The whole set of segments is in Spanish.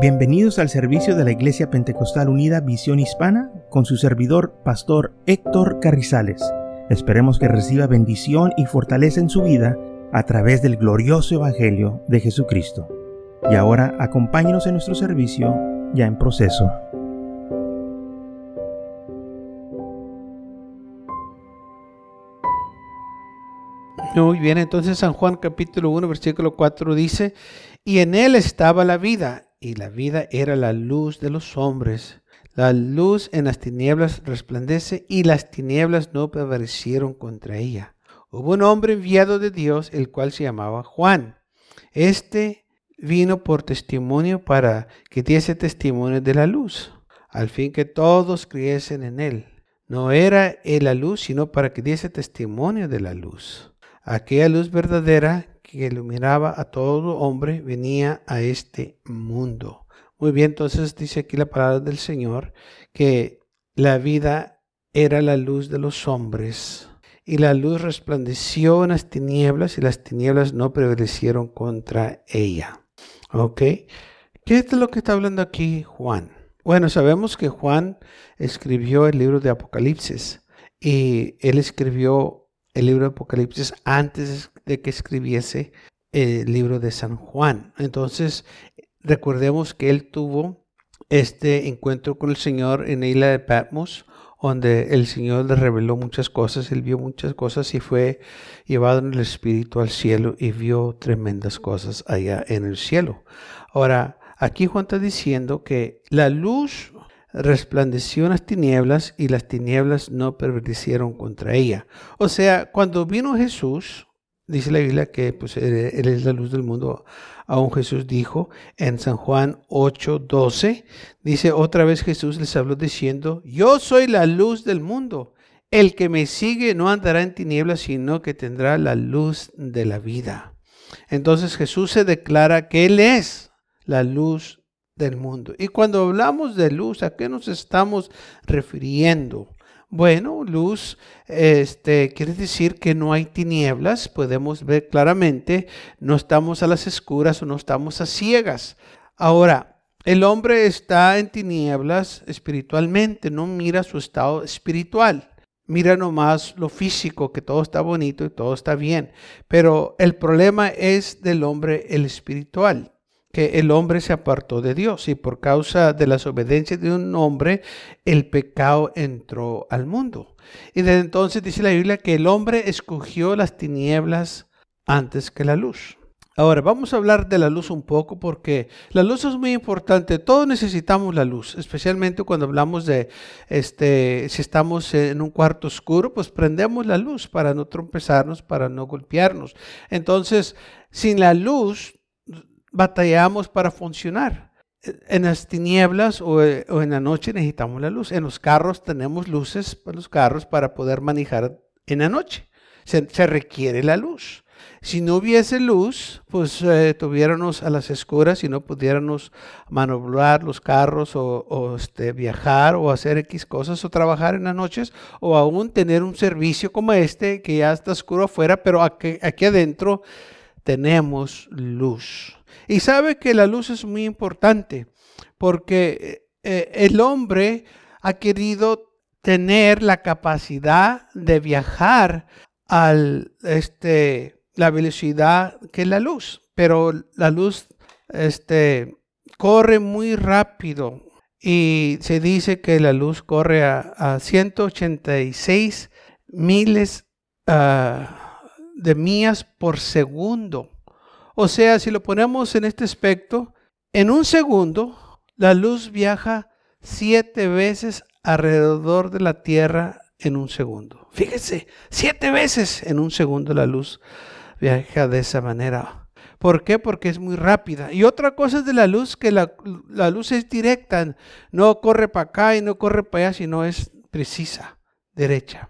Bienvenidos al servicio de la Iglesia Pentecostal Unida Visión Hispana con su servidor, Pastor Héctor Carrizales. Esperemos que reciba bendición y fortaleza en su vida a través del glorioso Evangelio de Jesucristo. Y ahora acompáñenos en nuestro servicio ya en proceso. Muy bien, entonces San Juan capítulo 1, versículo 4 dice, y en él estaba la vida y la vida era la luz de los hombres. La luz en las tinieblas resplandece y las tinieblas no prevalecieron contra ella. Hubo un hombre enviado de Dios, el cual se llamaba Juan. Este vino por testimonio para que diese testimonio de la luz, al fin que todos creyesen en él. No era él la luz, sino para que diese testimonio de la luz. Aquella luz verdadera que iluminaba a todo hombre venía a este mundo. Muy bien, entonces dice aquí la palabra del Señor que la vida era la luz de los hombres y la luz resplandeció en las tinieblas y las tinieblas no prevalecieron contra ella. ¿Ok? ¿Qué es lo que está hablando aquí Juan? Bueno, sabemos que Juan escribió el libro de Apocalipsis y él escribió el libro de Apocalipsis antes de que escribiese el libro de San Juan. Entonces, recordemos que él tuvo este encuentro con el Señor en la isla de Patmos, donde el Señor le reveló muchas cosas, él vio muchas cosas y fue llevado en el Espíritu al cielo y vio tremendas cosas allá en el cielo. Ahora, aquí Juan está diciendo que la luz resplandeció en las tinieblas y las tinieblas no prevalecieron contra ella. O sea, cuando vino Jesús, dice la Biblia que pues, Él es la luz del mundo. Aún Jesús dijo en San Juan 8, 12, dice otra vez Jesús les habló diciendo, yo soy la luz del mundo. El que me sigue no andará en tinieblas, sino que tendrá la luz de la vida. Entonces Jesús se declara que Él es la luz del mundo. Y cuando hablamos de luz, ¿a qué nos estamos refiriendo? Bueno, luz este, quiere decir que no hay tinieblas, podemos ver claramente, no estamos a las escuras o no estamos a ciegas. Ahora, el hombre está en tinieblas espiritualmente, no mira su estado espiritual, mira nomás lo físico, que todo está bonito y todo está bien, pero el problema es del hombre el espiritual que el hombre se apartó de Dios y por causa de la desobediencia de un hombre, el pecado entró al mundo. Y desde entonces dice la Biblia que el hombre escogió las tinieblas antes que la luz. Ahora, vamos a hablar de la luz un poco porque la luz es muy importante. Todos necesitamos la luz, especialmente cuando hablamos de, este, si estamos en un cuarto oscuro, pues prendemos la luz para no trompezarnos, para no golpearnos. Entonces, sin la luz batallamos para funcionar. En las tinieblas o, en la noche necesitamos la luz. En los carros tenemos luces para los carros para poder manejar en la noche. Se, requiere la luz. Si no hubiese luz, pues eh, tuviéramos a las escuras y no pudiéramos manobrar los carros o, este, viajar o hacer X cosas o trabajar en las noches o aún tener un servicio como este que ya está oscuro afuera, pero aquí, aquí adentro tenemos luz. Y sabe que la luz es muy importante porque eh, el hombre ha querido tener la capacidad de viajar a este, la velocidad que es la luz, pero la luz este, corre muy rápido y se dice que la luz corre a, 186 miles ah, de millas por segundo. O sea, si lo ponemos en este aspecto, en un segundo, la luz viaja siete veces alrededor de la Tierra en un segundo. Fíjese, siete veces en un segundo la luz viaja de esa manera. ¿Por qué? Porque es muy rápida. Y otra cosa es de la luz, que la, la luz es directa, no corre para acá y no corre para allá, sino es precisa, derecha.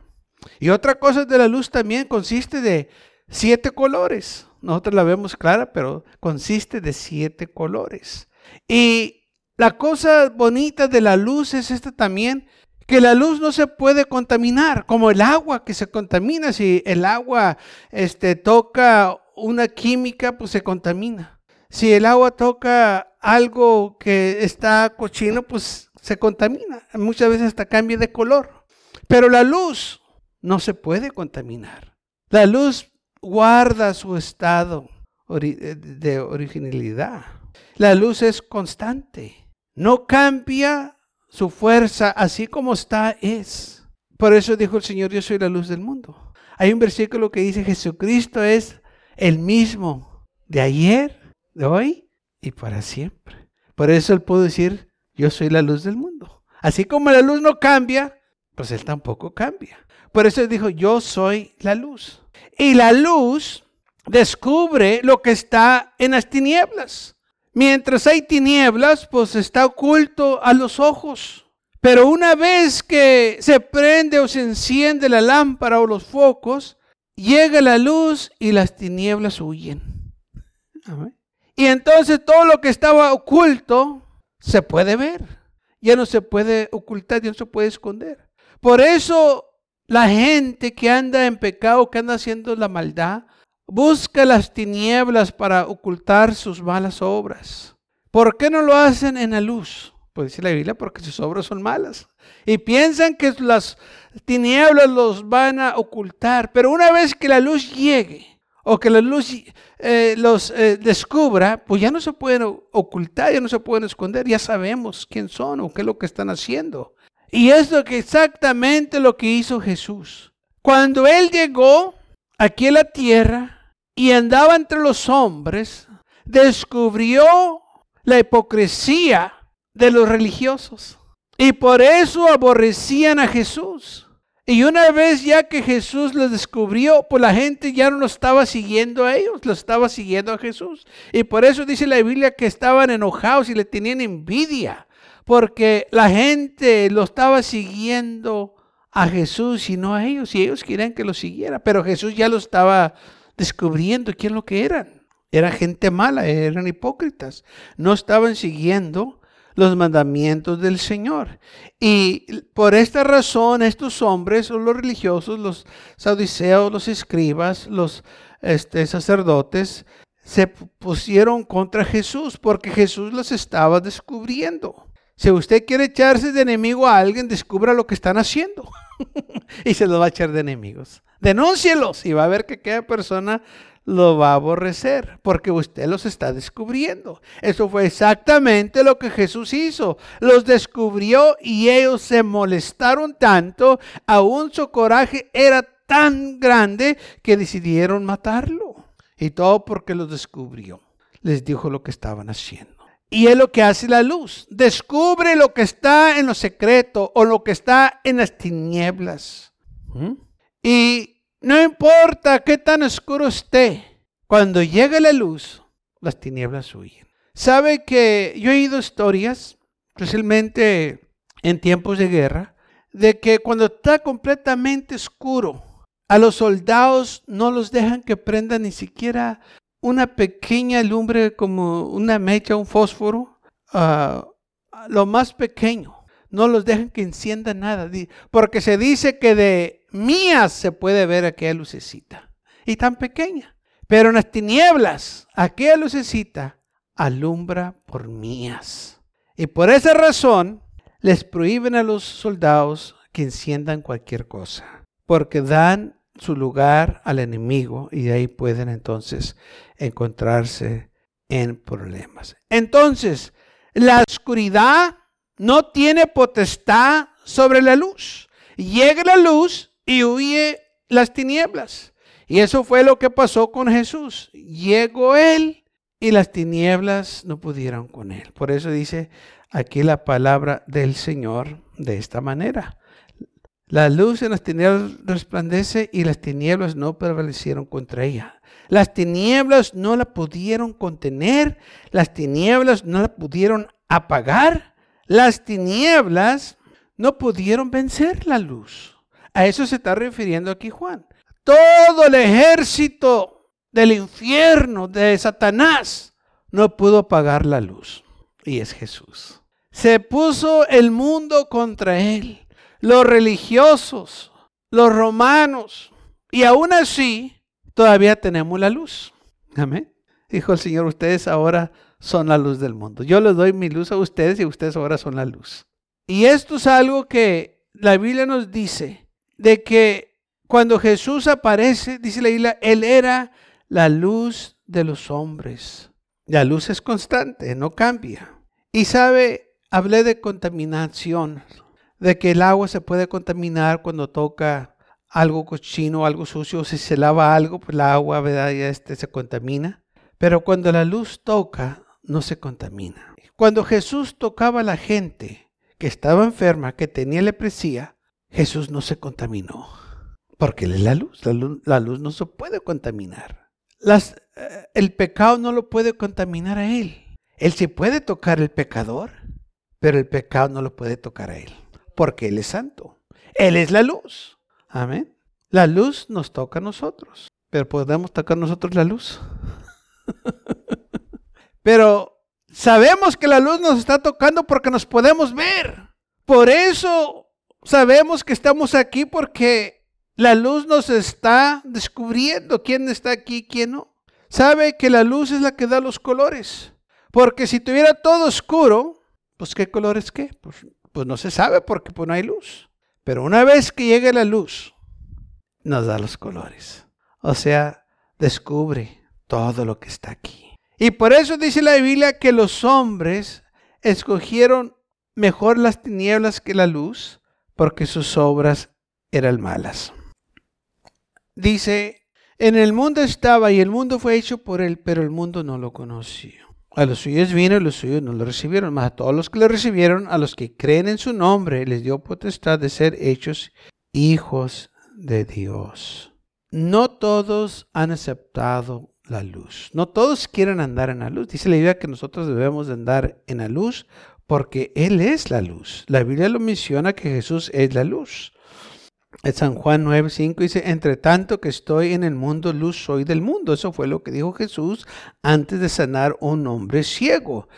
Y otra cosa de la luz también consiste de siete colores nosotros la vemos clara, pero consiste de siete colores. Y la cosa bonita de la luz es esta también, que la luz no se puede contaminar, como el agua que se contamina. Si el agua este, toca una química, pues se contamina. Si el agua toca algo que está cochino, pues se contamina. Muchas veces hasta cambia de color. Pero la luz no se puede contaminar. La luz guarda su estado de originalidad. La luz es constante. No cambia su fuerza, así como está, es. Por eso dijo el Señor, yo soy la luz del mundo. Hay un versículo que dice, Jesucristo es el mismo de ayer, de hoy y para siempre. Por eso él pudo decir, yo soy la luz del mundo. Así como la luz no cambia, pues él tampoco cambia. Por eso dijo, yo soy la luz. Y la luz descubre lo que está en las tinieblas. Mientras hay tinieblas, pues está oculto a los ojos. Pero una vez que se prende o se enciende la lámpara o los focos, llega la luz y las tinieblas huyen. Y entonces todo lo que estaba oculto se puede ver. Ya no se puede ocultar, ya no se puede esconder. Por eso la gente que anda en pecado, que anda haciendo la maldad, busca las tinieblas para ocultar sus malas obras. ¿Por qué no lo hacen en la luz? Pues dice la Biblia, porque sus obras son malas. Y piensan que las tinieblas los van a ocultar. Pero una vez que la luz llegue, o que la luz eh, los eh, descubra, pues ya no se pueden ocultar, ya no se pueden esconder, ya sabemos quién son o qué es lo que están haciendo. Y es exactamente lo que hizo Jesús. Cuando Él llegó aquí a la tierra y andaba entre los hombres, descubrió la hipocresía de los religiosos. Y por eso aborrecían a Jesús. Y una vez ya que Jesús lo descubrió, pues la gente ya no lo estaba siguiendo a ellos, lo estaba siguiendo a Jesús. Y por eso dice la Biblia que estaban enojados y le tenían envidia, porque la gente lo estaba siguiendo a Jesús y no a ellos, y ellos querían que lo siguiera, pero Jesús ya lo estaba descubriendo quién lo que eran. Era gente mala, eran hipócritas, no estaban siguiendo los mandamientos del Señor. Y por esta razón estos hombres, los religiosos, los saudiceos, los escribas, los este, sacerdotes, se pusieron contra Jesús porque Jesús los estaba descubriendo. Si usted quiere echarse de enemigo a alguien, descubra lo que están haciendo y se lo va a echar de enemigos. Denúncielos y va a ver que cada persona lo va a aborrecer porque usted los está descubriendo. Eso fue exactamente lo que Jesús hizo. Los descubrió y ellos se molestaron tanto, aún su coraje era tan grande que decidieron matarlo. Y todo porque los descubrió. Les dijo lo que estaban haciendo. Y es lo que hace la luz. Descubre lo que está en lo secreto o lo que está en las tinieblas. ¿Mm? Y no importa qué tan oscuro esté, cuando llega la luz, las tinieblas huyen. Sabe que yo he oído historias, especialmente en tiempos de guerra, de que cuando está completamente oscuro, a los soldados no los dejan que prendan ni siquiera una pequeña lumbre como una mecha, un fósforo, ah, lo más pequeño. No los dejan que enciendan nada, porque se dice que de mías se puede ver aquella lucecita. Y tan pequeña. Pero en las tinieblas, aquella lucecita alumbra por mías. Y por esa razón les prohíben a los soldados que enciendan cualquier cosa. Porque dan su lugar al enemigo y de ahí pueden entonces encontrarse en problemas. Entonces, la oscuridad no tiene potestad sobre la luz. Llega la luz y huye las tinieblas. Y eso fue lo que pasó con Jesús. Llegó Él y las tinieblas no pudieron con Él. Por eso dice aquí la palabra del Señor de esta manera. La luz en las tinieblas resplandece y las tinieblas no prevalecieron contra ella. Las tinieblas no la pudieron contener, las tinieblas no la pudieron apagar, las tinieblas no pudieron vencer la luz. A eso se está refiriendo aquí Juan. Todo el ejército del infierno, de Satanás, no pudo apagar la luz. Y es Jesús. Se puso el mundo contra él. Los religiosos, los romanos. Y aún así, todavía tenemos la luz. Amén. Dijo el Señor, ustedes ahora son la luz del mundo. Yo les doy mi luz a ustedes y ustedes ahora son la luz. Y esto es algo que la Biblia nos dice, de que cuando Jesús aparece, dice la Biblia, Él era la luz de los hombres. La luz es constante, no cambia. Y sabe, hablé de contaminación, de que el agua se puede contaminar cuando toca algo cochino, algo sucio, si se lava algo, pues la agua, ¿verdad? Ya este se contamina. Pero cuando la luz toca, no se contamina. Cuando Jesús tocaba a la gente que estaba enferma, que tenía lepresía, Jesús no se contaminó. Porque Él es la luz. La luz, no se puede contaminar. Las, eh, el pecado no lo puede contaminar a Él. Él sí puede tocar el pecador, pero el pecado no lo puede tocar a Él. Porque Él es santo. Él es la luz. Amén. La luz nos toca a nosotros. Pero podemos tocar nosotros la luz. Pero sabemos que la luz nos está tocando porque nos podemos ver. Por eso sabemos que estamos aquí porque la luz nos está descubriendo quién está aquí y quién no. Sabe que la luz es la que da los colores. Porque si tuviera todo oscuro, pues ¿qué colores qué? Pues, pues no se sabe porque pues no hay luz. Pero una vez que llegue la luz, nos da los colores. O sea, descubre todo lo que está aquí. Y por eso dice la Biblia que los hombres escogieron mejor las tinieblas que la luz, porque sus obras eran malas. Dice, en el mundo estaba y el mundo fue hecho por él, pero el mundo no lo conoció. A los suyos vino y los suyos no lo recibieron, mas a todos los que le recibieron, a los que creen en su nombre, les dio potestad de ser hechos hijos de Dios. No todos han aceptado la luz. No todos quieren andar en la luz. Dice la Biblia que nosotros debemos de andar en la luz porque Él es la luz. La Biblia lo menciona que Jesús es la luz. San Juan 9:5 dice, entre tanto que estoy en el mundo, luz soy del mundo. Eso fue lo que dijo Jesús antes de sanar un hombre ciego.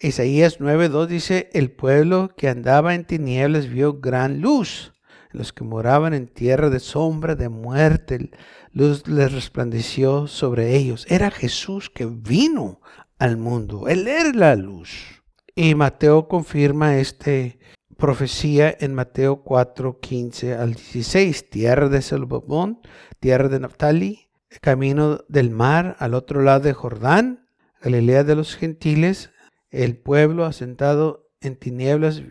Isaías 9:2 dice, el pueblo que andaba en tinieblas vio gran luz. Los que moraban en tierra de sombra, de muerte, luz les resplandeció sobre ellos. Era Jesús que vino al mundo. Él era la luz. Y Mateo confirma esta profecía en Mateo 4, 15 al 16. Tierra de Zelobón, tierra de Naphtali, camino del mar al otro lado de Jordán, Galilea de los gentiles, el pueblo asentado en tinieblas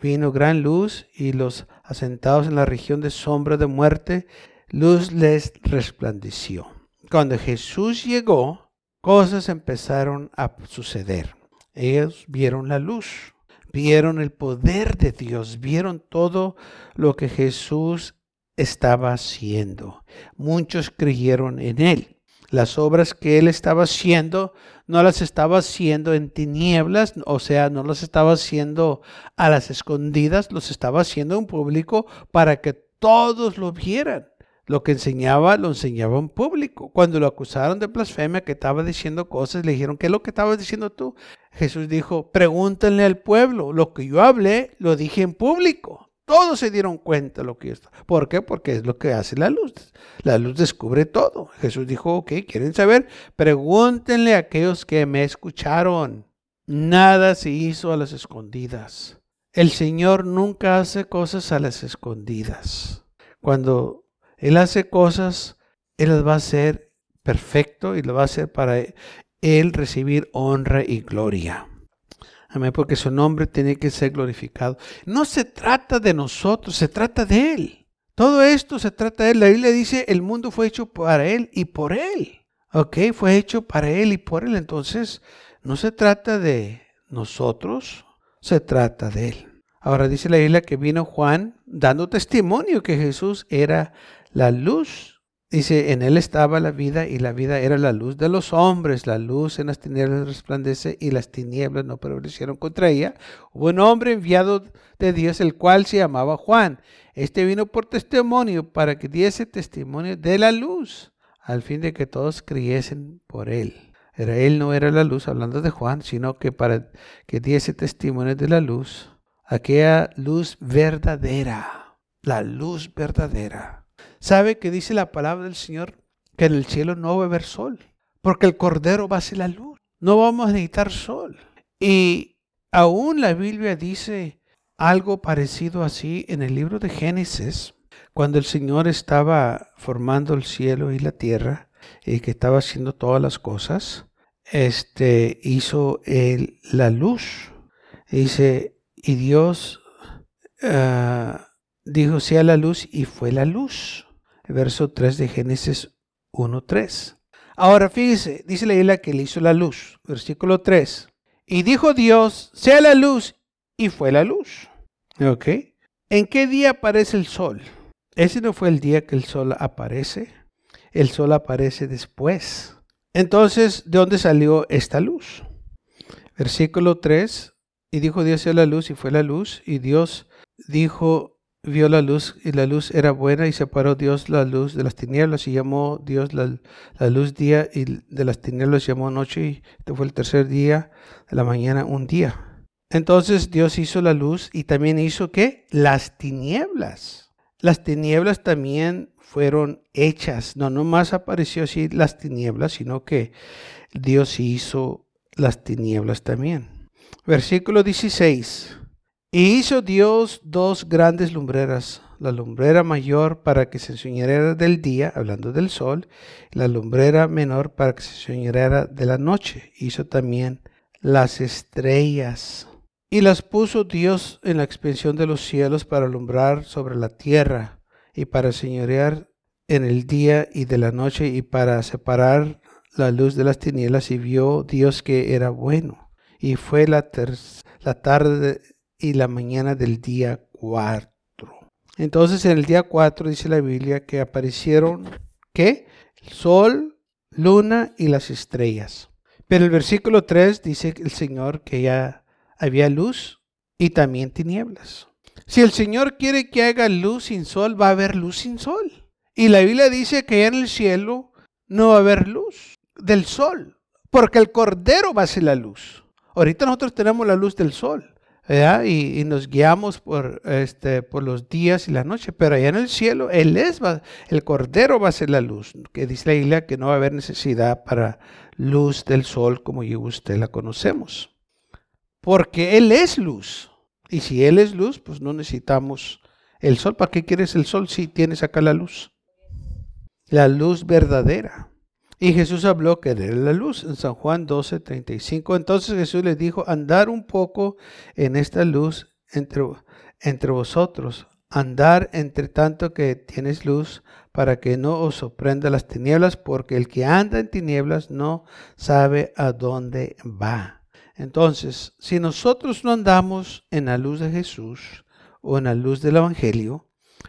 vino gran luz y los asentados en la región de sombra de muerte luz les resplandeció. Cuando Jesús llegó, cosas empezaron a suceder. Ellos vieron la luz, vieron el poder de Dios, vieron todo lo que Jesús estaba haciendo. Muchos creyeron en él. Las obras que él estaba haciendo no las estaba haciendo en tinieblas, o sea, no las estaba haciendo a las escondidas, los estaba haciendo en público para que todos lo vieran. Lo que enseñaba, lo enseñaba en público. Cuando lo acusaron de blasfemia, que estaba diciendo cosas, le dijeron, ¿qué es lo que estabas diciendo tú? Jesús dijo, pregúntenle al pueblo, lo que yo hablé, lo dije en público. Todos se dieron cuenta de lo que esto. ¿Por qué? Porque es lo que hace la luz. La luz descubre todo. Jesús dijo, ok, ¿quieren saber? Pregúntenle a aquellos que me escucharon. Nada se hizo a las escondidas. El Señor nunca hace cosas a las escondidas. Cuando él hace cosas, Él las va a hacer perfecto y lo va a hacer para Él recibir honra y gloria. Amén, porque su nombre tiene que ser glorificado. No se trata de nosotros, se trata de Él. Todo esto se trata de Él. La Biblia dice, el mundo fue hecho para Él y por Él. Ok, fue hecho para Él y por Él. Entonces, no se trata de nosotros, se trata de Él. Ahora dice la Biblia que vino Juan dando testimonio que Jesús era la luz, dice, en él estaba la vida y la vida era la luz de los hombres. La luz en las tinieblas resplandece y las tinieblas no prevalecieron contra ella. Hubo un hombre enviado de Dios, el cual se llamaba Juan. Este vino por testimonio para que diese testimonio de la luz, al fin de que todos creyesen por él. Era, él no era la luz, hablando de Juan, sino que para que diese testimonio de la luz, aquella luz verdadera, la luz verdadera. ¿Sabe que dice la palabra del Señor que en el cielo no va a haber sol? Porque el Cordero va a ser la luz. No vamos a necesitar sol. Y aún la Biblia dice algo parecido así en el libro de Génesis, cuando el Señor estaba formando el cielo y la tierra y que estaba haciendo todas las cosas, este hizo el, la luz. Dice, y Dios ah, dijo, sea la luz y fue la luz. Verso 3 de Génesis 1.3. Ahora fíjese, dice la que le hizo la luz. Versículo 3. Y dijo Dios, sea la luz y fue la luz. ¿Ok? ¿En qué día aparece el sol? Ese no fue el día que el sol aparece. El sol aparece después. Entonces, ¿de dónde salió esta luz? Versículo 3. Y dijo Dios sea la luz y fue la luz. Y Dios dijo, vio la luz y la luz era buena y separó Dios la luz de las tinieblas y llamó Dios la, luz día y de las tinieblas llamó noche y este fue el tercer día de la mañana un día. Entonces Dios hizo la luz y también hizo qué? Las tinieblas. Las tinieblas también fueron hechas. No nomás apareció así las tinieblas, sino que Dios hizo las tinieblas también. Versículo 16. Y hizo Dios dos grandes lumbreras, la lumbrera mayor para que se enseñara del día, hablando del sol, la lumbrera menor para que se enseñara de la noche. Hizo también las estrellas. Y las puso Dios en la expansión de los cielos para alumbrar sobre la tierra y para señorear en el día y de la noche y para separar la luz de las tinieblas y vio Dios que era bueno. Y fue la, la tarde y la mañana del día 4. Entonces en el día 4 dice la Biblia que aparecieron, ¿qué? El sol, luna y las estrellas. Pero el versículo 3 dice el Señor que ya había luz y también tinieblas. Si el Señor quiere que haga luz sin sol, va a haber luz sin sol. Y la Biblia dice que ya en el cielo no va a haber luz del sol, porque el Cordero va a ser la luz. Ahorita nosotros tenemos la luz del sol. Y, nos guiamos por, este, por los días y la noche, pero allá en el cielo, Él es, el Cordero va a ser la luz, que dice la Biblia que no va a haber necesidad para luz del sol como yo y usted la conocemos, porque Él es luz, y si Él es luz, pues no necesitamos el sol, ¿para qué quieres el sol si tienes acá la luz? La luz verdadera. Y Jesús habló que era la luz en San Juan 12, 35. Entonces Jesús les dijo, andar un poco en esta luz entre, entre vosotros, andar entre tanto que tienes luz para que no os sorprenda las tinieblas, porque el que anda en tinieblas no sabe a dónde va. Entonces, si nosotros no andamos en la luz de Jesús o en la luz del Evangelio,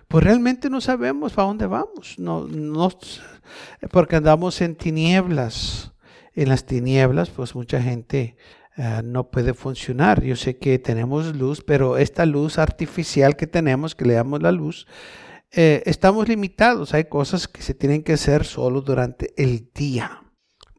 pues realmente no sabemos para dónde vamos. No, no, porque andamos en tinieblas. En las tinieblas, pues mucha gente eh, no puede funcionar. Yo sé que tenemos luz, pero esta luz artificial que tenemos, que le damos la luz, eh, estamos limitados. Hay cosas que se tienen que hacer solo durante el día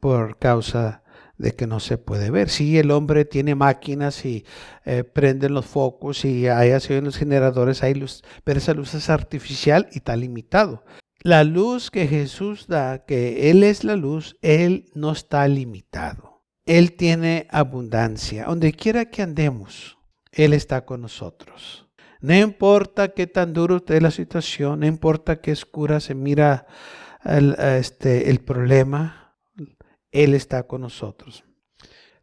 por causa de que no se puede ver. Si el hombre tiene máquinas y eh, prenden los focos y hay así en los generadores, hay luz, pero esa luz es artificial y está limitado. La luz que Jesús da, que Él es la luz, Él no está limitado. Él tiene abundancia. Donde quiera que andemos, Él está con nosotros. No importa qué tan duro esté la situación, no importa qué oscura se mira el, este, el problema, él está con nosotros.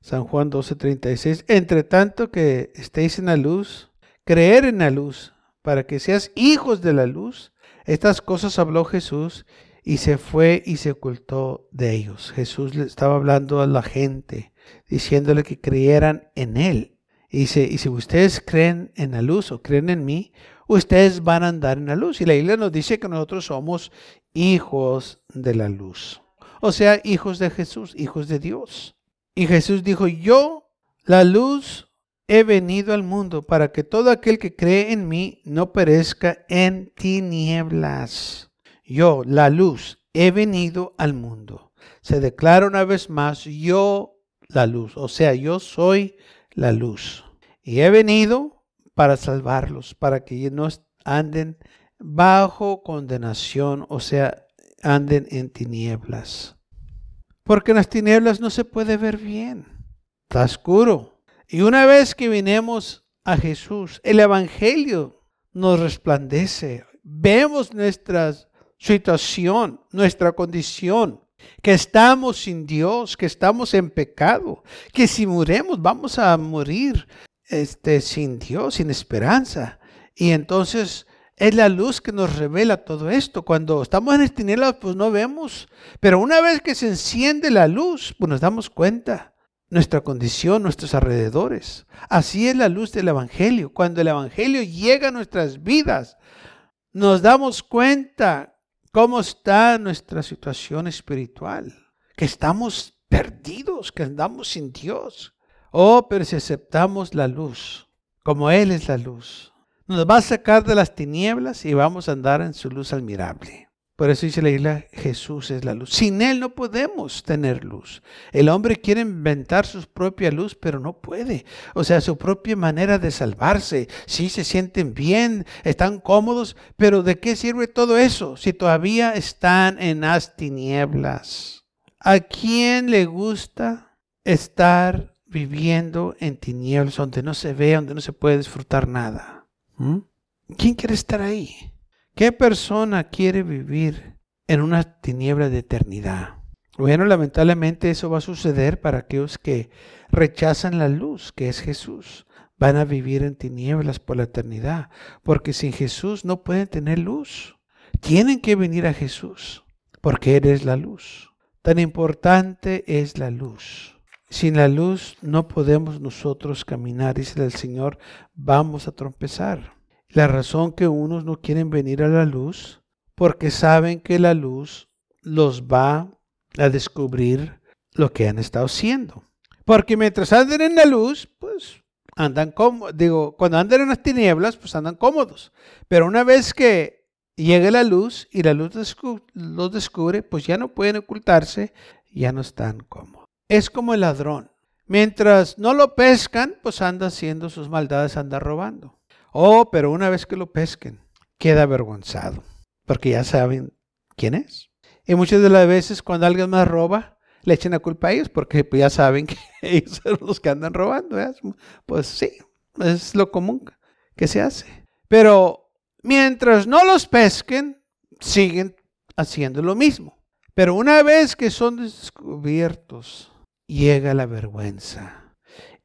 San Juan 12:36. Entre tanto que estéis en la luz, creer en la luz, para que seas hijos de la luz. Estas cosas habló Jesús y se fue y se ocultó de ellos. Jesús le estaba hablando a la gente, diciéndole que creyeran en Él. Y y si ustedes creen en la luz o creen en mí, ustedes van a andar en la luz. Y la Biblia nos dice que nosotros somos hijos de la luz o sea, hijos de Jesús, hijos de Dios. Y Jesús dijo, yo, la luz, he venido al mundo para que todo aquel que cree en mí no perezca en tinieblas. Yo, la luz, he venido al mundo. Se declara una vez más, yo, la luz, o sea, yo soy la luz. Y he venido para salvarlos, para que no anden bajo condenación, o sea, anden en tinieblas. Porque en las tinieblas no se puede ver bien. Está oscuro. Y una vez que vinemos a Jesús, el Evangelio nos resplandece. Vemos nuestra situación, nuestra condición, que estamos sin Dios, que estamos en pecado, que si muremos vamos a morir este, sin Dios, sin esperanza. Y entonces es la luz que nos revela todo esto. Cuando estamos en tinieblas, pues no vemos. Pero una vez que se enciende la luz, pues nos damos cuenta nuestra condición, nuestros alrededores. Así es la luz del Evangelio. Cuando el Evangelio llega a nuestras vidas, nos damos cuenta cómo está nuestra situación espiritual, que estamos perdidos, que andamos sin Dios. Oh, pero si aceptamos la luz, como Él es la luz, nos va a sacar de las tinieblas y vamos a andar en su luz admirable. Por eso dice la isla, Jesús es la luz. Sin Él no podemos tener luz. El hombre quiere inventar su propia luz, pero no puede. O sea, su propia manera de salvarse. Sí, se sienten bien, están cómodos, pero ¿de qué sirve todo eso si todavía están en las tinieblas? ¿A quién le gusta estar viviendo en tinieblas donde no se ve, donde no se puede disfrutar nada? ¿Mm? ¿Quién quiere estar ahí? ¿Qué persona quiere vivir en una tiniebla de eternidad? Bueno, lamentablemente eso va a suceder para aquellos que rechazan la luz, que es Jesús. Van a vivir en tinieblas por la eternidad, porque sin Jesús no pueden tener luz. Tienen que venir a Jesús, porque Él es la luz. Tan importante es la luz. Sin la luz no podemos nosotros caminar, dice el Señor, vamos a trompezar. La razón que unos no quieren venir a la luz, porque saben que la luz los va a descubrir lo que han estado haciendo. Porque mientras anden en la luz, pues andan cómodos. Digo, cuando andan en las tinieblas, pues andan cómodos. Pero una vez que llegue la luz y la luz los descubre, pues ya no pueden ocultarse, ya no están cómodos es como el ladrón. Mientras no lo pescan, pues anda haciendo sus maldades, anda robando. Oh, pero una vez que lo pesquen, queda avergonzado, porque ya saben quién es. Y muchas de las veces cuando alguien más roba, le echen la culpa a ellos, porque pues, ya saben que ellos son los que andan robando. Pues sí, es lo común que se hace. Pero mientras no los pesquen, siguen haciendo lo mismo. Pero una vez que son descubiertos, llega la vergüenza.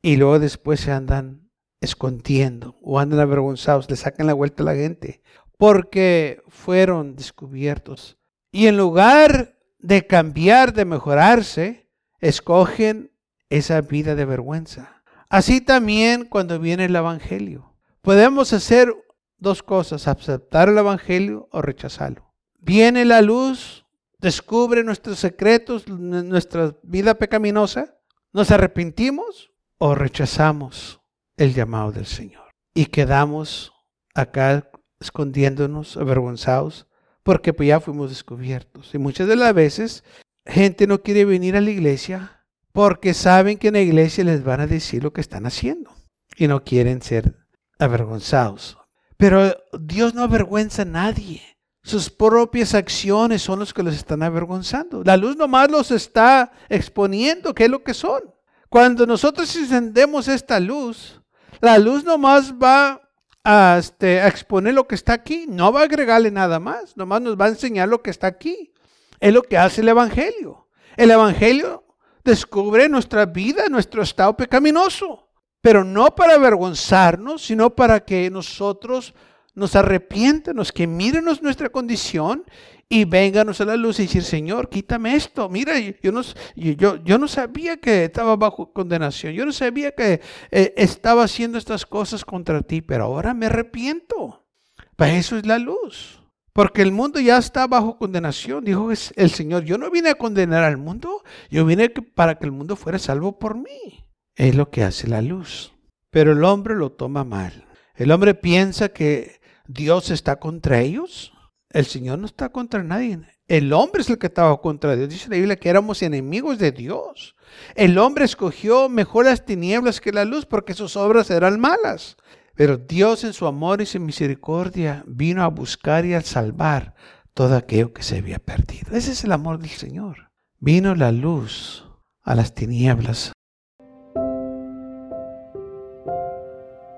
Y luego después se andan escondiendo o andan avergonzados, le sacan la vuelta a la gente porque fueron descubiertos. Y en lugar de cambiar, de mejorarse, escogen esa vida de vergüenza. Así también cuando viene el Evangelio. Podemos hacer dos cosas, aceptar el Evangelio o rechazarlo. Viene la luz, descubre nuestros secretos, nuestra vida pecaminosa, nos arrepentimos o rechazamos el llamado del Señor y quedamos acá escondiéndonos, avergonzados, porque pues ya fuimos descubiertos. Y muchas de las veces gente no quiere venir a la iglesia porque saben que en la iglesia les van a decir lo que están haciendo y no quieren ser avergonzados. Pero Dios no avergüenza a nadie. Sus propias acciones son los que los están avergonzando. La luz nomás los está exponiendo qué es lo que son. Cuando nosotros encendemos esta luz, la luz nomás va a, este, a exponer lo que está aquí, no va a agregarle nada más, nomás nos va a enseñar lo que está aquí. Es lo que hace el Evangelio. El Evangelio descubre nuestra vida, nuestro estado pecaminoso, pero no para avergonzarnos, sino para que nosotros nos arrepiéntanos, que mírenos nuestra condición y vénganos a la luz y decir, Señor, quítame esto. Mira, yo no, yo, yo no sabía que estaba bajo condenación, yo no sabía que eh, estaba haciendo estas cosas contra ti, pero ahora me arrepiento. Para eso es la luz. Porque el mundo ya está bajo condenación. Dijo el Señor, yo no vine a condenar al mundo, yo vine para que el mundo fuera salvo por mí. Es lo que hace la luz. Pero el hombre lo toma mal. El hombre piensa que Dios está contra ellos. El Señor no está contra nadie. El hombre es el que estaba contra Dios. Dice la Biblia que éramos enemigos de Dios. El hombre escogió mejor las tinieblas que la luz porque sus obras eran malas. Pero Dios en su amor y su misericordia vino a buscar y a salvar todo aquello que se había perdido. Ese es el amor del Señor. vino la luz a las tinieblas.